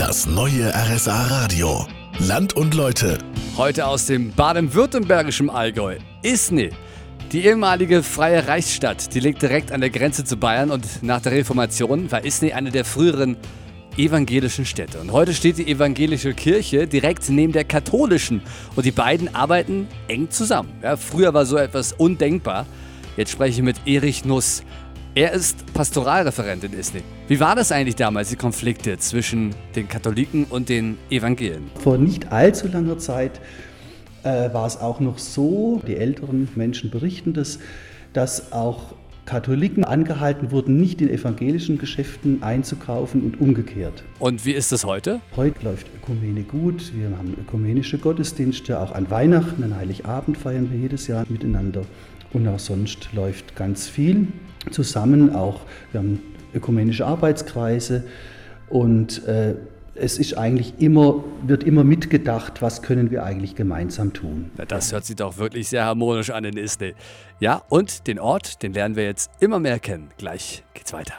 Das neue RSA Radio. Land und Leute. Heute aus dem baden-württembergischen Allgäu. Isny. Die ehemalige freie Reichsstadt, die liegt direkt an der Grenze zu Bayern und nach der Reformation war Isny eine der früheren evangelischen Städte. Und heute steht die evangelische Kirche direkt neben der katholischen und die beiden arbeiten eng zusammen. Ja, früher war so etwas undenkbar. Jetzt spreche ich mit Erich Nuss. Er ist Pastoralreferent in Isny. Wie war das eigentlich damals, die Konflikte zwischen den Katholiken und den Evangelien? Vor nicht allzu langer Zeit äh, war es auch noch so, die älteren Menschen berichten das, dass auch Katholiken angehalten wurden, nicht in evangelischen Geschäften einzukaufen und umgekehrt. Und wie ist das heute? Heute läuft Ökumene gut. Wir haben ökumenische Gottesdienste. Auch an Weihnachten, an Heiligabend feiern wir jedes Jahr miteinander. Und auch sonst läuft ganz viel zusammen. Auch wir haben ökumenische Arbeitskreise und äh, es ist eigentlich immer, wird immer mitgedacht, was können wir eigentlich gemeinsam tun. Das hört sich doch wirklich sehr harmonisch an in Isny. Ja, und den Ort, den lernen wir jetzt immer mehr kennen. Gleich geht's weiter.